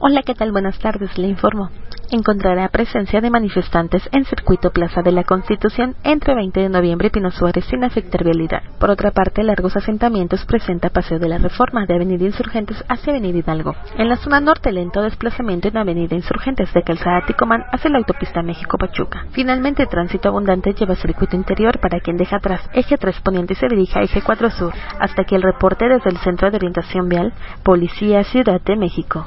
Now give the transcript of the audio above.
Hola, ¿qué tal? Buenas tardes, le informo. encontrará presencia de manifestantes en Circuito Plaza de la Constitución entre 20 de noviembre y Pino Suárez sin afectar vialidad. Por otra parte, Largos Asentamientos presenta Paseo de la Reforma de Avenida Insurgentes hacia Avenida Hidalgo. En la zona norte, lento desplazamiento en Avenida Insurgentes de Calzada Ticomán hacia la autopista México-Pachuca. Finalmente, tránsito abundante lleva circuito interior para quien deja atrás eje 3 poniente y se dirija a eje 4 sur. Hasta aquí el reporte desde el Centro de Orientación Vial, Policía Ciudad de México.